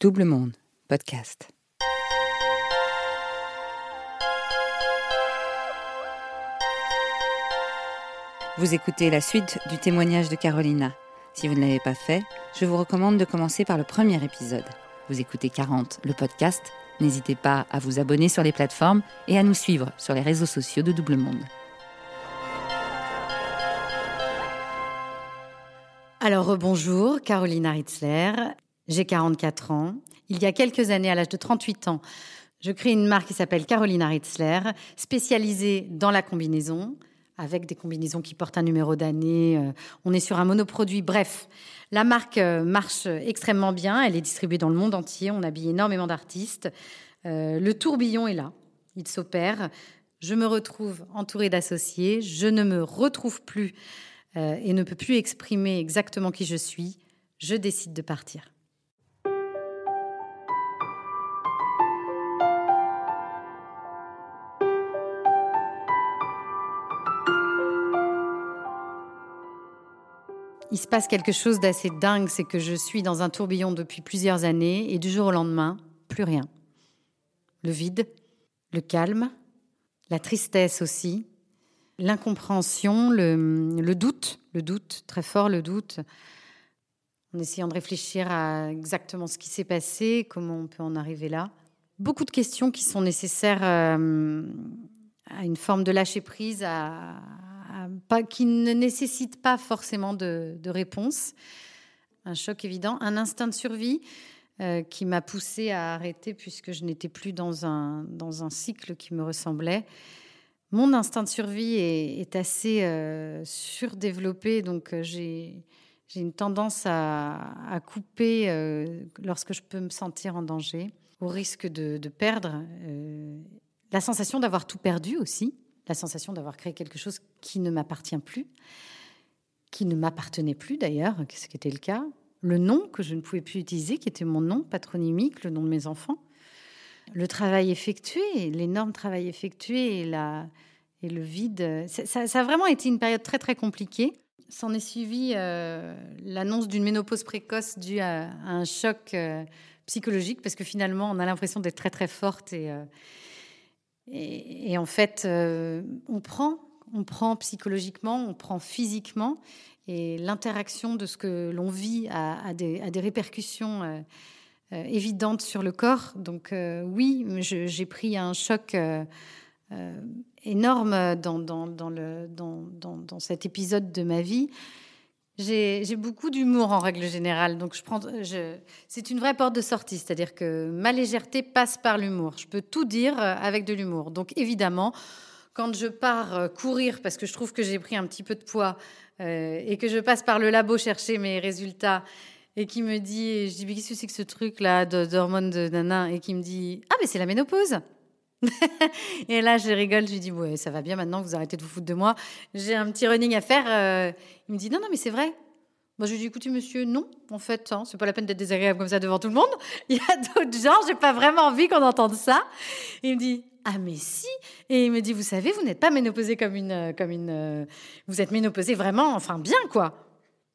Double Monde, podcast. Vous écoutez la suite du témoignage de Carolina. Si vous ne l'avez pas fait, je vous recommande de commencer par le premier épisode. Vous écoutez 40, le podcast. N'hésitez pas à vous abonner sur les plateformes et à nous suivre sur les réseaux sociaux de Double Monde. Alors bonjour, Carolina Ritzler. J'ai 44 ans. Il y a quelques années, à l'âge de 38 ans, je crée une marque qui s'appelle Carolina Ritzler, spécialisée dans la combinaison, avec des combinaisons qui portent un numéro d'année. Euh, on est sur un monoproduit. Bref, la marque euh, marche extrêmement bien. Elle est distribuée dans le monde entier. On habille énormément d'artistes. Euh, le tourbillon est là. Il s'opère. Je me retrouve entourée d'associés. Je ne me retrouve plus et ne peux plus exprimer exactement qui je suis. Je décide de partir. Il se passe quelque chose d'assez dingue, c'est que je suis dans un tourbillon depuis plusieurs années et du jour au lendemain, plus rien. Le vide, le calme, la tristesse aussi, l'incompréhension, le, doute, le doute, très fort le doute, en essayant de réfléchir à exactement ce qui s'est passé, comment on peut en arriver là. Beaucoup de questions qui sont nécessaires euh, à une forme de lâcher prise, à, pas, qui ne nécessite pas forcément de, réponse. Un choc évident, un instinct de survie euh, qui m'a poussé à arrêter puisque je n'étais plus dans un, dans un cycle qui me ressemblait. Mon instinct de survie est, assez euh, surdéveloppé, donc euh, j'ai une tendance à, couper lorsque je peux me sentir en danger, au risque de, de perdre. la sensation d'avoir tout perdu aussi la sensation d'avoir créé quelque chose qui ne m'appartient plus, qui ne m'appartenait plus d'ailleurs, ce qui était le cas, le nom que je ne pouvais plus utiliser, qui était mon nom patronymique, le nom de mes enfants, le travail effectué, l'énorme travail effectué et, la, et le vide. Ça, a vraiment été une période très très compliquée. S'en est suivi euh, l'annonce d'une ménopause précoce due à, un choc euh, psychologique, parce que finalement on a l'impression d'être très très forte et, euh, et, en fait, euh, on prend, on prend psychologiquement, on prend physiquement, et l'interaction de ce que l'on vit a, des, répercussions euh, euh, évidentes sur le corps. Donc oui, j'ai pris un choc énorme dans, dans, le, dans, cet épisode de ma vie. J'ai beaucoup d'humour en règle générale, donc c'est une vraie porte de sortie, c'est-à-dire que ma légèreté passe par l'humour. Je peux tout dire euh, avec de l'humour. Donc évidemment, quand je pars euh, courir parce que je trouve que j'ai pris un petit peu de poids euh, et que je passe par le labo chercher mes résultats et qui me dit, je dis mais qu'est-ce que c'est que ce truc là d'hormones de, de nana et qui me dit ah mais c'est la ménopause. et là, je rigole, je lui dis, ouais, ça va bien maintenant, vous arrêtez de vous foutre de moi. J'ai un petit running à faire. Euh. il me dit, non, non, mais c'est vrai. Moi, je lui dis, écoutez, monsieur, non, en fait, hein, c'est pas la peine d'être désagréable comme ça devant tout le monde. Il y a d'autres gens, j'ai pas vraiment envie qu'on entende ça. il me dit, ah, mais si. Et il me dit, vous savez, vous n'êtes pas ménopausée comme une, euh, comme une, euh, vous êtes ménopausée vraiment, enfin, bien, quoi.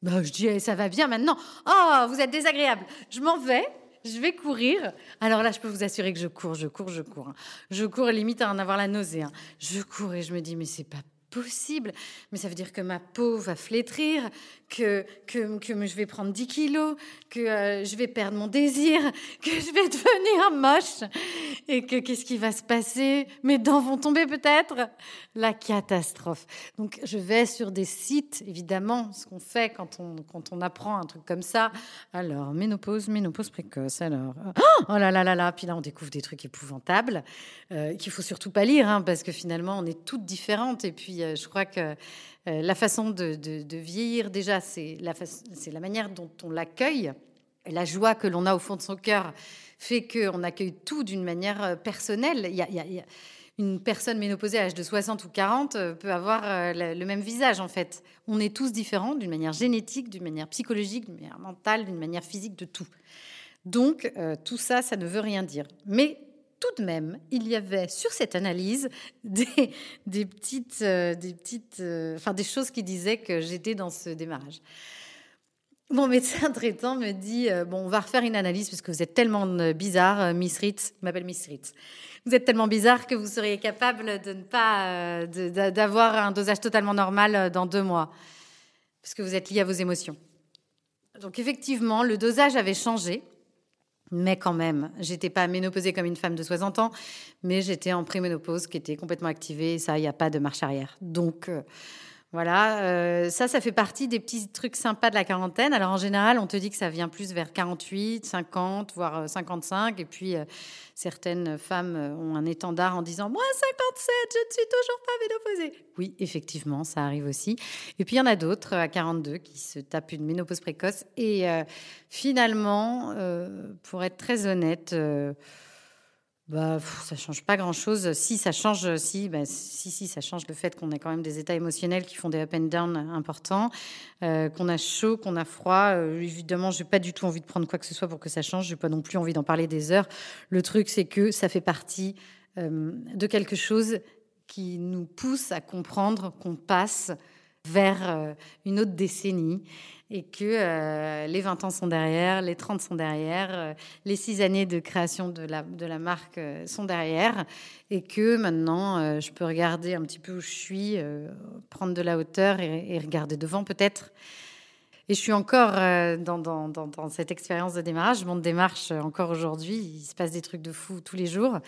Bah, je dis, eh, ça va bien maintenant. Oh, vous êtes désagréable. Je m'en vais je vais courir. Alors là, je peux vous assurer que je cours, je cours, je cours. Hein. Je cours limite à en avoir la nausée. Hein. Je cours et je me dis, mais c'est pas possible. Mais ça veut dire que ma peau va flétrir, que, que, je vais prendre 10 kilos, que euh, je vais perdre mon désir, que je vais devenir moche et que qu'est-ce qui va se passer? Mes dents vont tomber peut-être? La catastrophe. Donc je vais sur des sites, évidemment, ce qu'on fait quand on, quand on apprend un truc comme ça. Alors, ménopause, ménopause précoce, alors... Oh là là là là Puis là, on découvre des trucs épouvantables euh, qu'il faut surtout pas lire, hein, parce que finalement, on est toutes différentes. Et puis, euh, je crois que euh, la façon de, vieillir, déjà, c'est la, manière dont on l'accueille. La joie que l'on a au fond de son cœur fait qu'on accueille tout d'une manière euh, personnelle. Il y, a, une personne ménopausée à l'âge de 60 ou 40 euh, peut avoir le même visage, en fait. On est tous différents d'une manière génétique, d'une manière psychologique, d'une manière mentale, d'une manière physique, de tout. Donc, tout ça, ça ne veut rien dire. Mais tout de même, il y avait sur cette analyse des, petites, euh, des petites, euh, enfin des choses qui disaient que j'étais dans ce démarrage. Mon médecin traitant me dit euh, Bon, on va refaire une analyse parce que vous êtes tellement bizarre, Miss Ritz. M'appelle Miss Ritz. Vous êtes tellement bizarre que vous seriez capable de ne pas. d'avoir un dosage totalement normal dans deux mois. Parce que vous êtes lié à vos émotions. Donc, effectivement, le dosage avait changé. Mais quand même, j'étais pas ménopausée comme une femme de 60 ans, mais j'étais en préménopause qui était complètement activée. Et ça, il n'y a pas de marche arrière. Donc. Voilà, euh, ça, ça fait partie des petits trucs sympas de la quarantaine. Alors en général, on te dit que ça vient plus vers 48, 50, voire 55. Euh, Et puis, euh, certaines femmes ont un étendard en disant Moi, 57, je ne suis toujours pas ménopausée. Oui, effectivement, ça arrive aussi. Et puis, il y en a d'autres à 42 qui se tapent une ménopause précoce. Et finalement, pour être très honnête, bah, ça change pas grand-chose. Si ça change, si, bah, si, si, ça change le fait qu'on a quand même des états émotionnels qui font des up and down importants, euh, qu'on a chaud, qu'on a froid. Euh, évidemment, j'ai pas du tout envie de prendre quoi que ce soit pour que ça change. J'ai pas non plus envie d'en parler des heures. Le truc, c'est que ça fait partie euh, de quelque chose qui nous pousse à comprendre qu'on passe vers une autre décennie et que euh, les 20 ans sont derrière, les 30 sont derrière, euh, les 6 années de création de la, marque euh, sont derrière, et que maintenant, je peux regarder un petit peu où je suis, prendre de la hauteur et, regarder devant peut-être. Et je suis encore dans, dans, dans, cette expérience de démarrage. Mon démarche encore aujourd'hui, il se passe des trucs de fou tous les jours.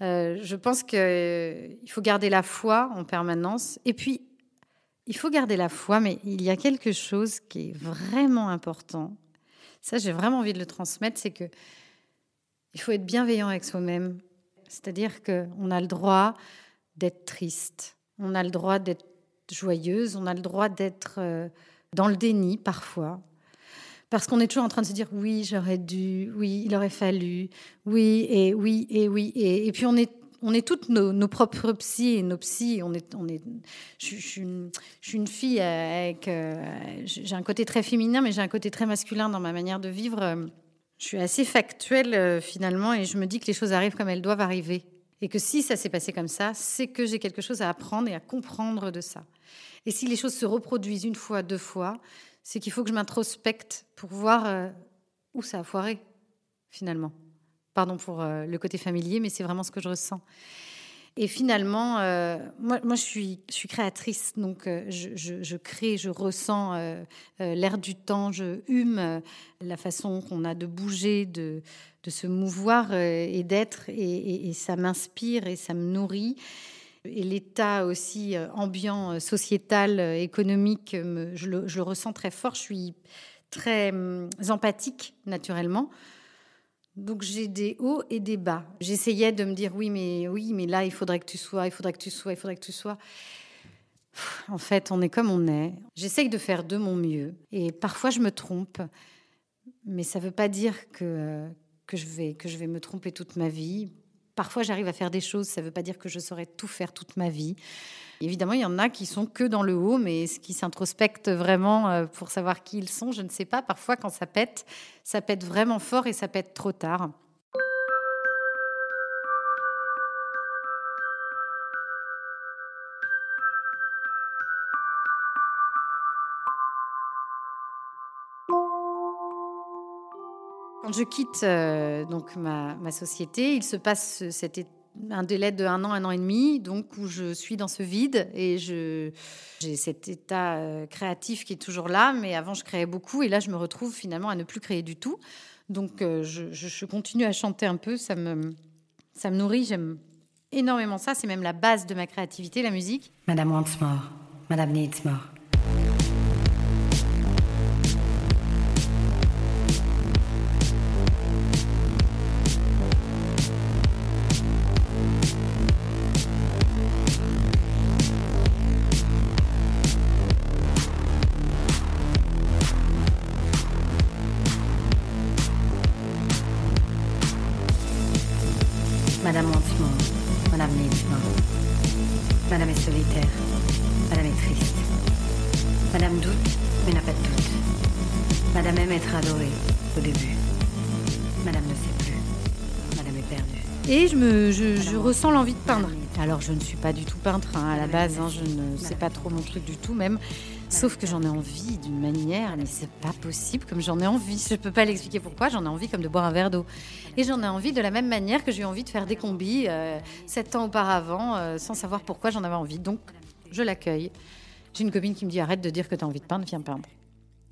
je pense qu'il faut garder la foi en permanence. Et puis, il faut garder la foi, mais il y a quelque chose qui est vraiment important. Ça, j'ai vraiment envie de le transmettre, c'est que il faut être bienveillant avec soi-même. C'est-à-dire qu'on a le droit d'être triste, on a le droit d'être joyeuse, on a le droit d'être euh, dans le déni parfois. Parce qu'on est toujours en train de se dire oui, j'aurais dû, oui, il aurait fallu, oui, et oui, et oui. Et, et puis on est on est toutes nos, propres psys et nos psys. On est, on est, je, suis une, fille avec. Euh, j'ai un côté très féminin, mais j'ai un côté très masculin dans ma manière de vivre. Je suis assez factuelle euh, finalement et je me dis que les choses arrivent comme elles doivent arriver. Et que si ça s'est passé comme ça, c'est que j'ai quelque chose à apprendre et à comprendre de ça. Et si les choses se reproduisent une fois, deux fois, c'est qu'il faut que je m'introspecte pour voir euh, où ça a foiré finalement. Pardon pour euh, le côté familier, mais c'est vraiment ce que je ressens. Et finalement, euh, moi, je, suis, créatrice, donc euh, je, crée, je ressens l'air du temps, je hume la façon qu'on a de bouger, de, se mouvoir et d'être, et, ça m'inspire et ça me nourrit. Et l'état aussi ambiant, sociétal, économique, je, le, je, le, ressens très fort. Je suis très hum, empathique, naturellement. Donc j'ai des hauts et des bas. J'essayais de me dire oui, mais oui, mais là il faudrait que tu sois, il faudrait que tu sois, il faudrait que tu sois. En fait, on est comme on est. J'essaye de faire de mon mieux et parfois je me trompe, mais ça ne veut pas dire que que je vais que je vais me tromper toute ma vie. Parfois, j'arrive à faire des choses, ça ne veut pas dire que je saurais tout faire toute ma vie. Évidemment, il y en a qui sont que dans le haut, mais qui s'introspectent vraiment euh, pour savoir qui ils sont, je ne sais pas. Parfois, quand ça pète, ça pète vraiment fort et ça pète trop tard. Quand je quitte euh, donc ma, ma, société, il se passe cet, un délai de un an, un an et demi, donc où je suis dans ce vide et je j'ai cet état euh, créatif qui est toujours là, mais avant je créais beaucoup et là je me retrouve finalement à ne plus créer du tout. Donc euh, je, continue à chanter un peu, ça me ça me nourrit, j'aime énormément ça, c'est même la base de ma créativité, la musique. Madame wants more, Madame needs more. Je, ressens l'envie de peindre. Alors je ne suis pas du tout peintre hein, à la base, hein, je ne sais pas trop mon truc du tout même. Sauf que j'en ai envie d'une manière, mais c'est pas possible comme j'en ai envie. Je peux pas l'expliquer pourquoi, j'en ai envie comme de boire un verre d'eau. Et j'en ai envie de la même manière que j'ai eu envie de faire des combis euh, sept ans auparavant, euh, sans savoir pourquoi j'en avais envie. Donc, je l'accueille. J'ai une copine qui me dit arrête de dire que tu as envie de peindre, viens peindre.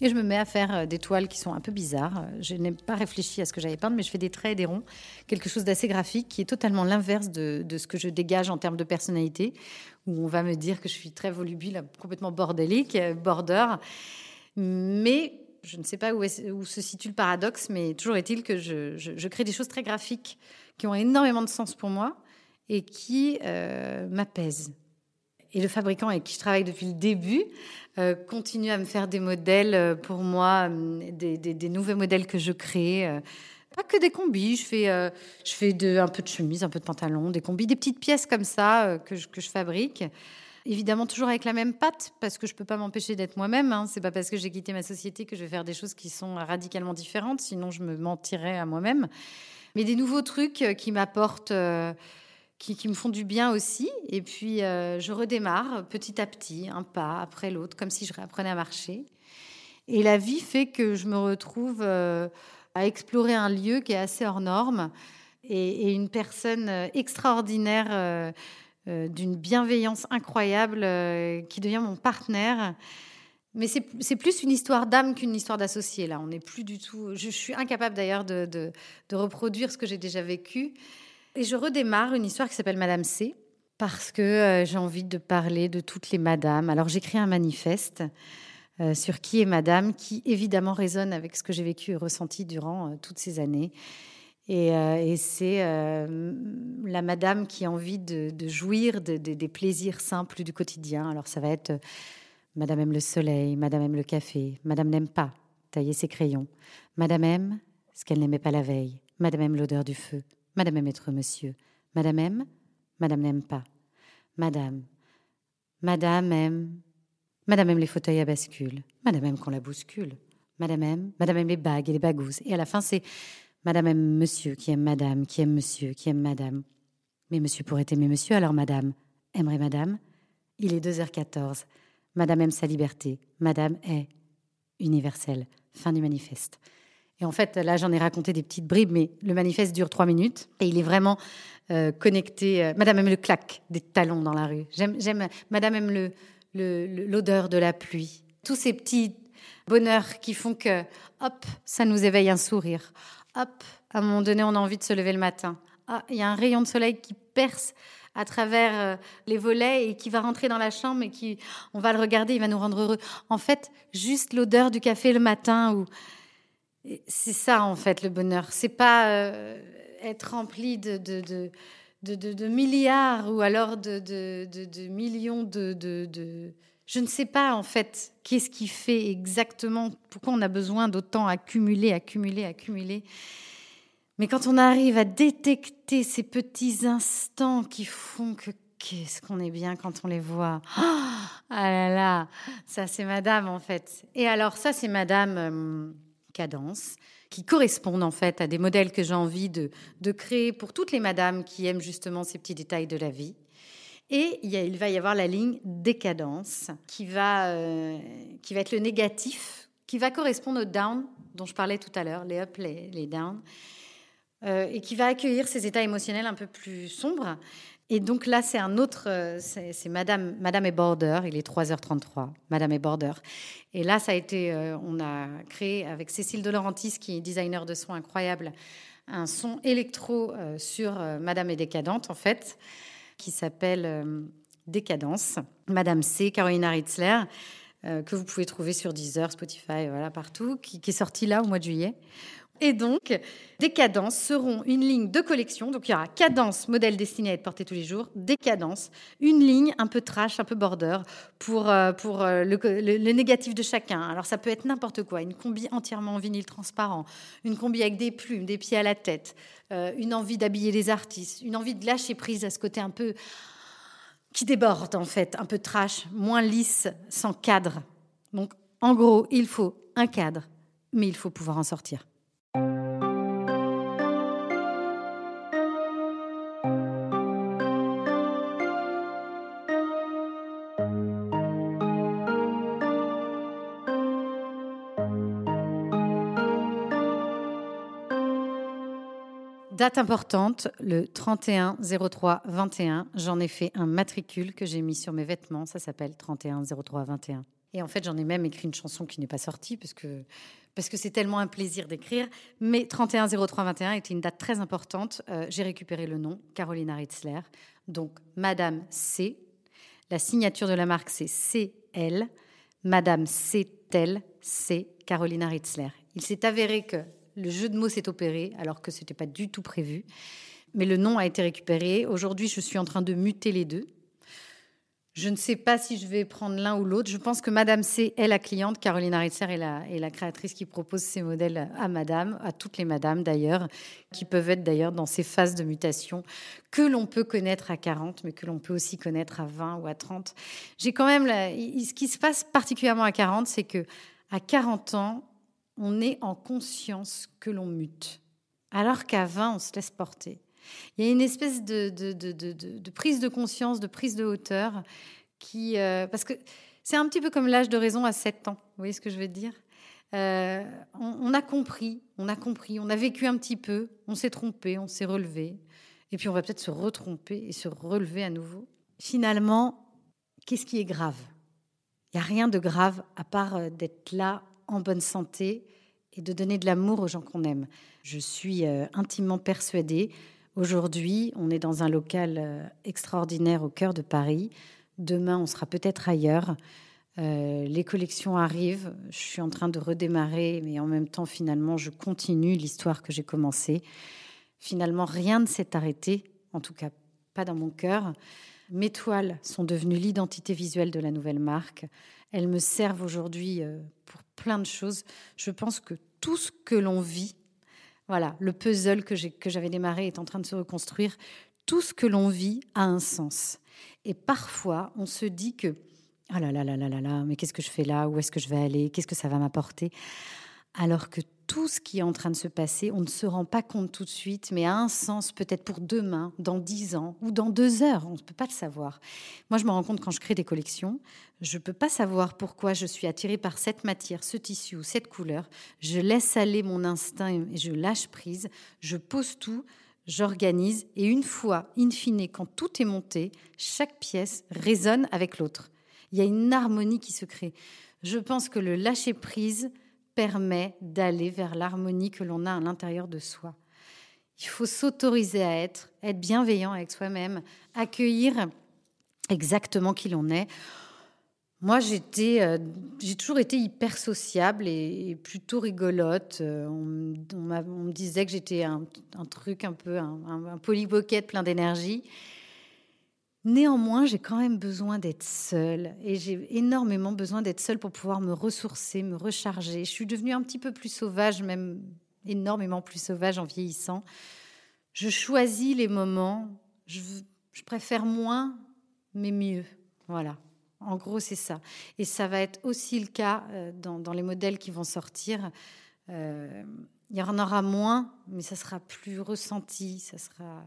Et je me mets à faire euh, des toiles qui sont un peu bizarres. Je n'ai pas réfléchi à ce que j'allais peindre, mais je fais des traits et des ronds, quelque chose d'assez graphique qui est totalement l'inverse de, ce que je dégage en termes de personnalité, où on va me dire que je suis très volubile, complètement bordélique, euh, border. Mais je ne sais pas où, se situe le paradoxe, mais toujours est-il que je, crée des choses très graphiques qui ont énormément de sens pour moi et qui euh, m'apaisent. Et le fabricant avec qui je travaille depuis le début euh, continue à me faire des modèles euh, pour moi, euh, des, nouveaux modèles que je crée. Pas que des combis, je fais, je fais un peu de chemise, un peu de pantalon, des combis, des petites pièces comme ça que, je, que je fabrique. Évidemment, toujours avec la même patte, parce que je ne peux pas m'empêcher d'être moi-même. Hein. C'est pas parce que j'ai quitté ma société que je vais faire des choses qui sont radicalement différentes, sinon je me mentirais à moi-même. Mais des nouveaux trucs qui m'apportent qui, me font du bien aussi. Et puis, euh, je redémarre petit à petit, un pas après l'autre, comme si je réapprenais à marcher. Et la vie fait que je me retrouve euh, à explorer un lieu qui est assez hors norme et, une personne extraordinaire, euh, d'une bienveillance incroyable, qui devient mon partenaire. Mais c'est plus une histoire d'âme qu'une histoire d'associé. Là, on n'est plus du tout. Je, suis incapable d'ailleurs de, de, reproduire ce que j'ai déjà vécu. Et je redémarre une histoire qui s'appelle Madame C, parce que euh, j'ai envie de parler de toutes les madames. Alors j'écris un manifeste euh, sur qui est Madame, qui évidemment résonne avec ce que j'ai vécu et ressenti durant euh, toutes ces années. Et, c'est la Madame qui a envie de, jouir de, de, des plaisirs simples du quotidien. Alors ça va être Madame aime le soleil, Madame aime le café, Madame n'aime pas tailler ses crayons, Madame aime ce qu'elle n'aimait pas la veille, Madame aime l'odeur du feu, Madame aime être monsieur. Madame aime, Madame n'aime pas. Madame, Madame aime, Madame aime les fauteuils à bascule. Madame aime qu'on la bouscule. Madame aime, Madame aime les bagues et les bagouses. Et à la fin, c'est Madame aime Monsieur qui aime Madame, qui aime Monsieur, qui aime Madame. Mais Monsieur pourrait aimer Monsieur, alors Madame aimerait Madame. Il est 2h14. Madame aime sa liberté. Madame est universelle. Fin du manifeste. Et en fait, là, j'en ai raconté des petites bribes, mais le manifeste dure trois minutes et il est vraiment euh, connecté. Euh, Madame aime le clac des talons dans la rue. J'aime, Madame aime l'odeur de la pluie. Tous ces petits bonheurs qui font que, hop, ça nous éveille un sourire. Hop, à un moment donné, on a envie de se lever le matin. Ah, il y a un rayon de soleil qui perce à travers euh, les volets et qui va rentrer dans la chambre et qui, on va le regarder, il va nous rendre heureux. En fait, juste l'odeur du café le matin ou c'est ça en fait le bonheur. C'est pas euh, être rempli de, milliards ou alors de, millions de, Je ne sais pas en fait qu'est-ce qui fait exactement, pourquoi on a besoin d'autant accumuler, accumuler, accumuler. Mais quand on arrive à détecter ces petits instants qui font que qu'est-ce qu'on est bien quand on les voit. Oh, ah là là, ça c'est madame en fait. Et alors ça c'est madame... Euh, cadences qui correspondent en fait à des modèles que j'ai envie de, de, créer pour toutes les madames qui aiment justement ces petits détails de la vie. Et il, va y avoir la ligne décadence qui va, euh, qui va être le négatif, qui va correspondre au down dont je parlais tout à l'heure, les up, les, les down, euh, et qui va accueillir ces états émotionnels un peu plus sombres et donc là, c'est un autre, euh, c'est Madame, Madame et Border, il est 3h33, Madame et Border. Et là, ça a été, euh, on a créé avec Cécile De qui est designer de son incroyable, un son électro euh, sur Madame et Décadente, en fait, qui s'appelle Décadence. Madame C, Carolina Ritzler, que vous pouvez trouver sur Deezer, Spotify, voilà, partout, qui, qui est sorti là au mois de juillet. Et donc, des cadences seront une ligne de collection. Donc, il y aura cadence, modèle destiné à être porté tous les jours, des cadences, une ligne un peu trash, un peu border pour, euh, pour euh, le, négatif de chacun. Alors, ça peut être n'importe quoi. Une combi entièrement en vinyle transparent, une combi avec des plumes, des pieds à la tête, euh, une envie d'habiller les artistes, une envie de lâcher prise à ce côté un peu qui déborde, en fait, un peu trash, moins lisse, sans cadre. Donc, en gros, il faut un cadre, mais il faut pouvoir en sortir. Date importante, le 31 03 21. J'en ai fait un matricule que j'ai mis sur mes vêtements. Ça s'appelle 31 03 21. Et en fait, j'en ai même écrit une chanson qui n'est pas sortie parce que parce que c'est tellement un plaisir d'écrire. Mais 31 03 21 était une date très importante. Euh, j'ai récupéré le nom, Carolina Ritzler. Donc, Madame C. La signature de la marque, c'est CL. Madame C. Tel, c'est Carolina Ritzler. Il s'est avéré que le jeu de mots s'est opéré alors que ce n'était pas du tout prévu. Mais le nom a été récupéré. Aujourd'hui, je suis en train de muter les deux. Je ne sais pas si je vais prendre l'un ou l'autre. Je pense que Madame C est la cliente. Est la, est la créatrice qui propose ces modèles à Madame, à toutes les Madames d'ailleurs, qui peuvent être d'ailleurs dans ces phases de mutation que l'on peut connaître à 40, mais que l'on peut aussi connaître à 20 ou à 30. J'ai quand même ce qui se passe particulièrement à 40, c'est que à 40 ans, on est en conscience que l'on mute, alors qu'à 20, on se laisse porter. Il y a une espèce de, prise de conscience, de prise de hauteur, qui, euh, parce que c'est un petit peu comme l'âge de raison à 7 ans. Vous voyez ce que je veux dire? Euh, on, a compris, on a compris, on a vécu un petit peu, on s'est trompé, on s'est relevé, et puis on va peut-être se retromper et se relever à nouveau. Finalement, qu'est-ce qui est grave? Il n'y a rien de grave à part euh, d'être là en bonne santé et de donner de l'amour aux gens qu'on aime. Je suis intimement persuadée Aujourd'hui, on est dans un local euh, extraordinaire au cœur de Paris. Demain, on sera peut-être ailleurs. Euh, les collections arrivent. Je suis en train de redémarrer, mais en même temps, finalement, je continue l'histoire que j'ai commencée. Finalement, rien ne s'est arrêté, en tout cas pas dans mon cœur. Mes toiles sont devenues l'identité visuelle de la nouvelle marque. Elles me servent aujourd'hui euh, pour plein de choses. Je pense que tout ce que l'on vit voilà, le puzzle que j'avais démarré est en train de se reconstruire. Tout ce que l'on vit a un sens. Et parfois, on se dit que, ah là là là là là là, mais qu'est-ce que je fais là? Où est-ce que je vais aller? Qu'est-ce que ça va m'apporter? Alors que tout ce qui est en train de se passer, on ne se rend pas compte tout de suite, mais a un sens peut-être pour demain, dans dix ans ou dans deux heures. On ne peut pas le savoir. Moi, je me rends compte quand je crée des collections, je ne peux pas savoir pourquoi je suis attirée par cette matière, ce tissu ou cette couleur. Je laisse aller mon instinct et je lâche prise. Je pose tout, j'organise et une fois, in fine, quand tout est monté, chaque pièce résonne avec l'autre. Il y a une harmonie qui se crée. Je pense que le lâcher prise, permet d'aller vers l'harmonie que l'on a à l'intérieur de soi. Il faut s'autoriser à être, être bienveillant avec soi-même, accueillir exactement qui l'on est. Moi, euh, j'ai toujours été hyper sociable et, plutôt rigolote. Euh, on, me disait que j'étais un, truc un peu, un, un, plein d'énergie. Néanmoins, j'ai quand même besoin d'être seule et j'ai énormément besoin d'être seule pour pouvoir me ressourcer, me recharger. Je suis devenue un petit peu plus sauvage, même énormément plus sauvage en vieillissant. Je choisis les moments, je, préfère moins, mais mieux. Voilà. En gros, c'est ça. Et ça va être aussi le cas euh, dans, les modèles qui vont sortir. Euh, il y en aura moins, mais ça sera plus ressenti, ça sera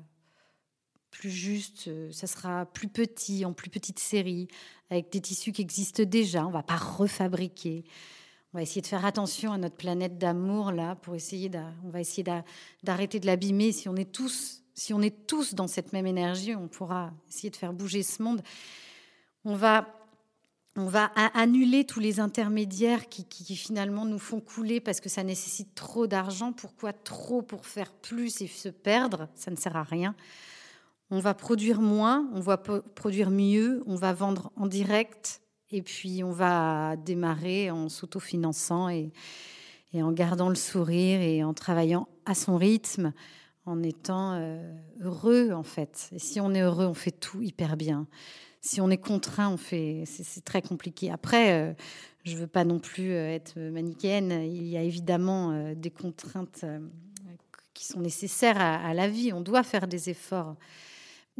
plus juste, euh, ça sera plus petit, en plus petite série, avec des tissus qui existent déjà. On va pas refabriquer. On va essayer de faire attention à notre planète d'amour là, pour essayer, on va essayer d'arrêter de l'abîmer. Si on est tous, si on est tous dans cette même énergie, on pourra essayer de faire bouger ce monde. On va on va annuler tous les intermédiaires qui, qui, finalement nous font couler parce que ça nécessite trop d'argent. Pourquoi trop pour faire plus et se perdre? Ça ne sert à rien on va produire moins, on va produire mieux, on va vendre en direct et puis on va démarrer en s'autofinançant et, et en gardant le sourire et en travaillant à son rythme, en étant euh, heureux en fait. Et si on est heureux, on fait tout hyper bien. Si on est contraint, on fait, c'est très compliqué. Après, euh, je veux pas non plus euh, être manichéenne. Il y a évidemment des contraintes qui sont nécessaires à la vie. On doit faire des efforts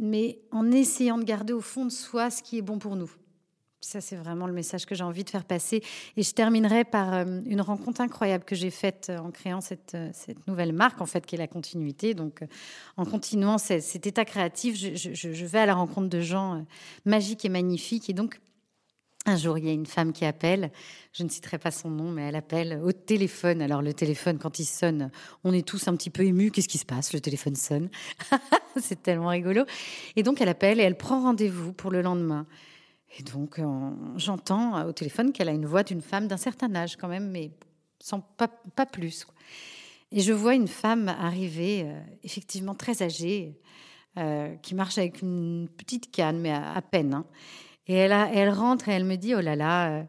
mais en essayant de garder au fond de soi ce qui est bon pour nous. Ça, c'est vraiment le message que j'ai envie de faire passer. Et je terminerai par euh, une rencontre incroyable que j'ai faite euh, en créant cette, euh, cette, nouvelle marque, en fait, qui est la continuité. Donc, en continuant cet, état créatif, je, je, vais à la rencontre de gens magiques et magnifiques. Et donc, Un jour, il y a une femme qui appelle, je ne citerai pas son nom, mais elle appelle au téléphone. Alors le téléphone, quand il sonne, on est tous un petit peu émus. Qu'est-ce qui se passe? Le téléphone sonne. c'est tellement rigolo. Et donc elle appelle et elle prend rendez-vous pour le lendemain. Et donc j'entends au téléphone qu'elle a une voix d'une femme d'un certain âge quand même, mais sans pas, pas plus. Et je vois une femme arriver, euh, effectivement très âgée, euh, qui marche avec une petite canne, mais à, peine. Hein. Et elle, rentre et elle me dit, oh là là, euh,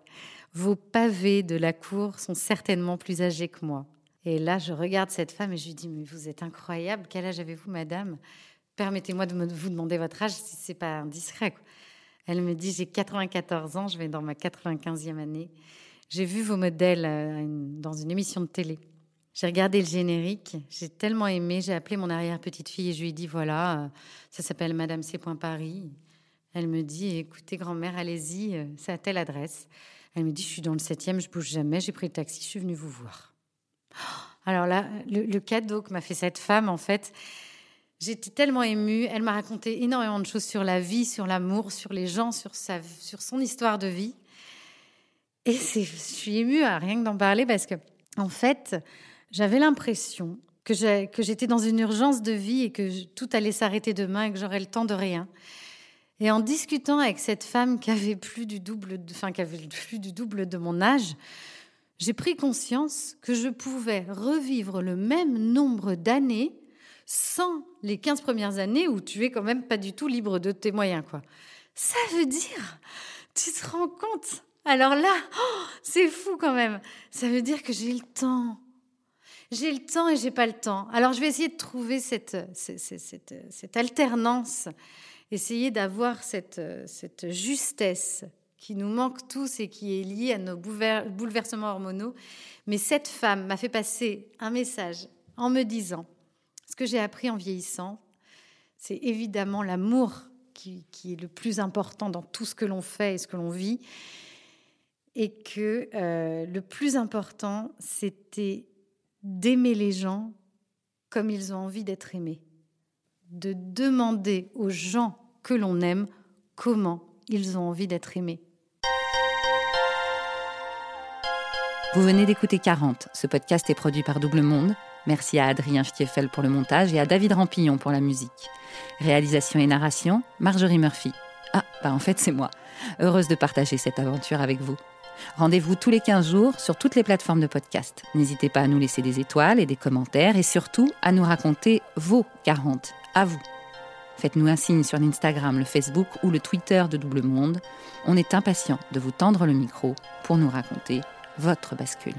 vos pavés de la cour sont certainement plus âgés que moi. Et là, je regarde cette femme et je lui dis, mais vous êtes incroyable, quel âge avez-vous, madame? Permettez-moi de vous demander votre âge si c'est pas indiscret. Elle me dit, j'ai 94 ans, je vais dans ma 95e année. J'ai vu vos modèles euh, dans une émission de télé. J'ai regardé le générique, j'ai tellement aimé, j'ai appelé mon arrière-petite-fille et je lui ai dit, voilà, euh, ça s'appelle Madame C. Paris. Elle me dit, écoutez, grand-mère, allez-y, euh, c'est à telle adresse. Elle me dit, je suis dans le septième, je bouge jamais, j'ai pris le taxi, je suis venue vous voir. Alors là, le, cadeau que m'a fait cette femme, en fait, j'étais tellement émue. Elle m'a raconté énormément de choses sur la vie, sur l'amour, sur les gens, sur, sa, sur son histoire de vie. Et je suis émue à rien que d'en parler parce que, en fait, j'avais l'impression que j'étais dans une urgence de vie et que tout allait s'arrêter demain et que j'aurais le temps de rien. Et en discutant avec cette femme qui avait plus du double, de, enfin qui avait plus du double de mon âge, j'ai pris conscience que je pouvais revivre le même nombre d'années sans les 15 premières années où tu es quand même pas du tout libre de tes moyens, quoi. Ça veut dire, tu te rends compte? Alors là, oh, c'est fou quand même. Ça veut dire que j'ai le temps. J'ai le temps et j'ai pas le temps. Alors je vais essayer de trouver cette, cette, cette, cette alternance essayer d'avoir cette, cette justesse qui nous manque tous et qui est liée à nos bouleversements hormonaux. Mais cette femme m'a fait passer un message en me disant, ce que j'ai appris en vieillissant, c'est évidemment l'amour qui, qui, est le plus important dans tout ce que l'on fait et ce que l'on vit. Et que euh, le plus important, c'était d'aimer les gens comme ils ont envie d'être aimés. De demander aux gens que l'on aime, comment ils ont envie d'être aimés. Vous venez d'écouter 40. Ce podcast est produit par Double Monde. Merci à Adrien Stiefel pour le montage et à David Rampillon pour la musique. Réalisation et narration, Marjorie Murphy. Ah, bah en fait c'est moi. Heureuse de partager cette aventure avec vous. Rendez-vous tous les 15 jours sur toutes les plateformes de podcast. N'hésitez pas à nous laisser des étoiles et des commentaires et surtout à nous raconter vos 40, à vous. Faites-nous un signe sur l'Instagram, le Facebook ou le Twitter de Double Monde. On est impatient de vous tendre le micro pour nous raconter votre bascule.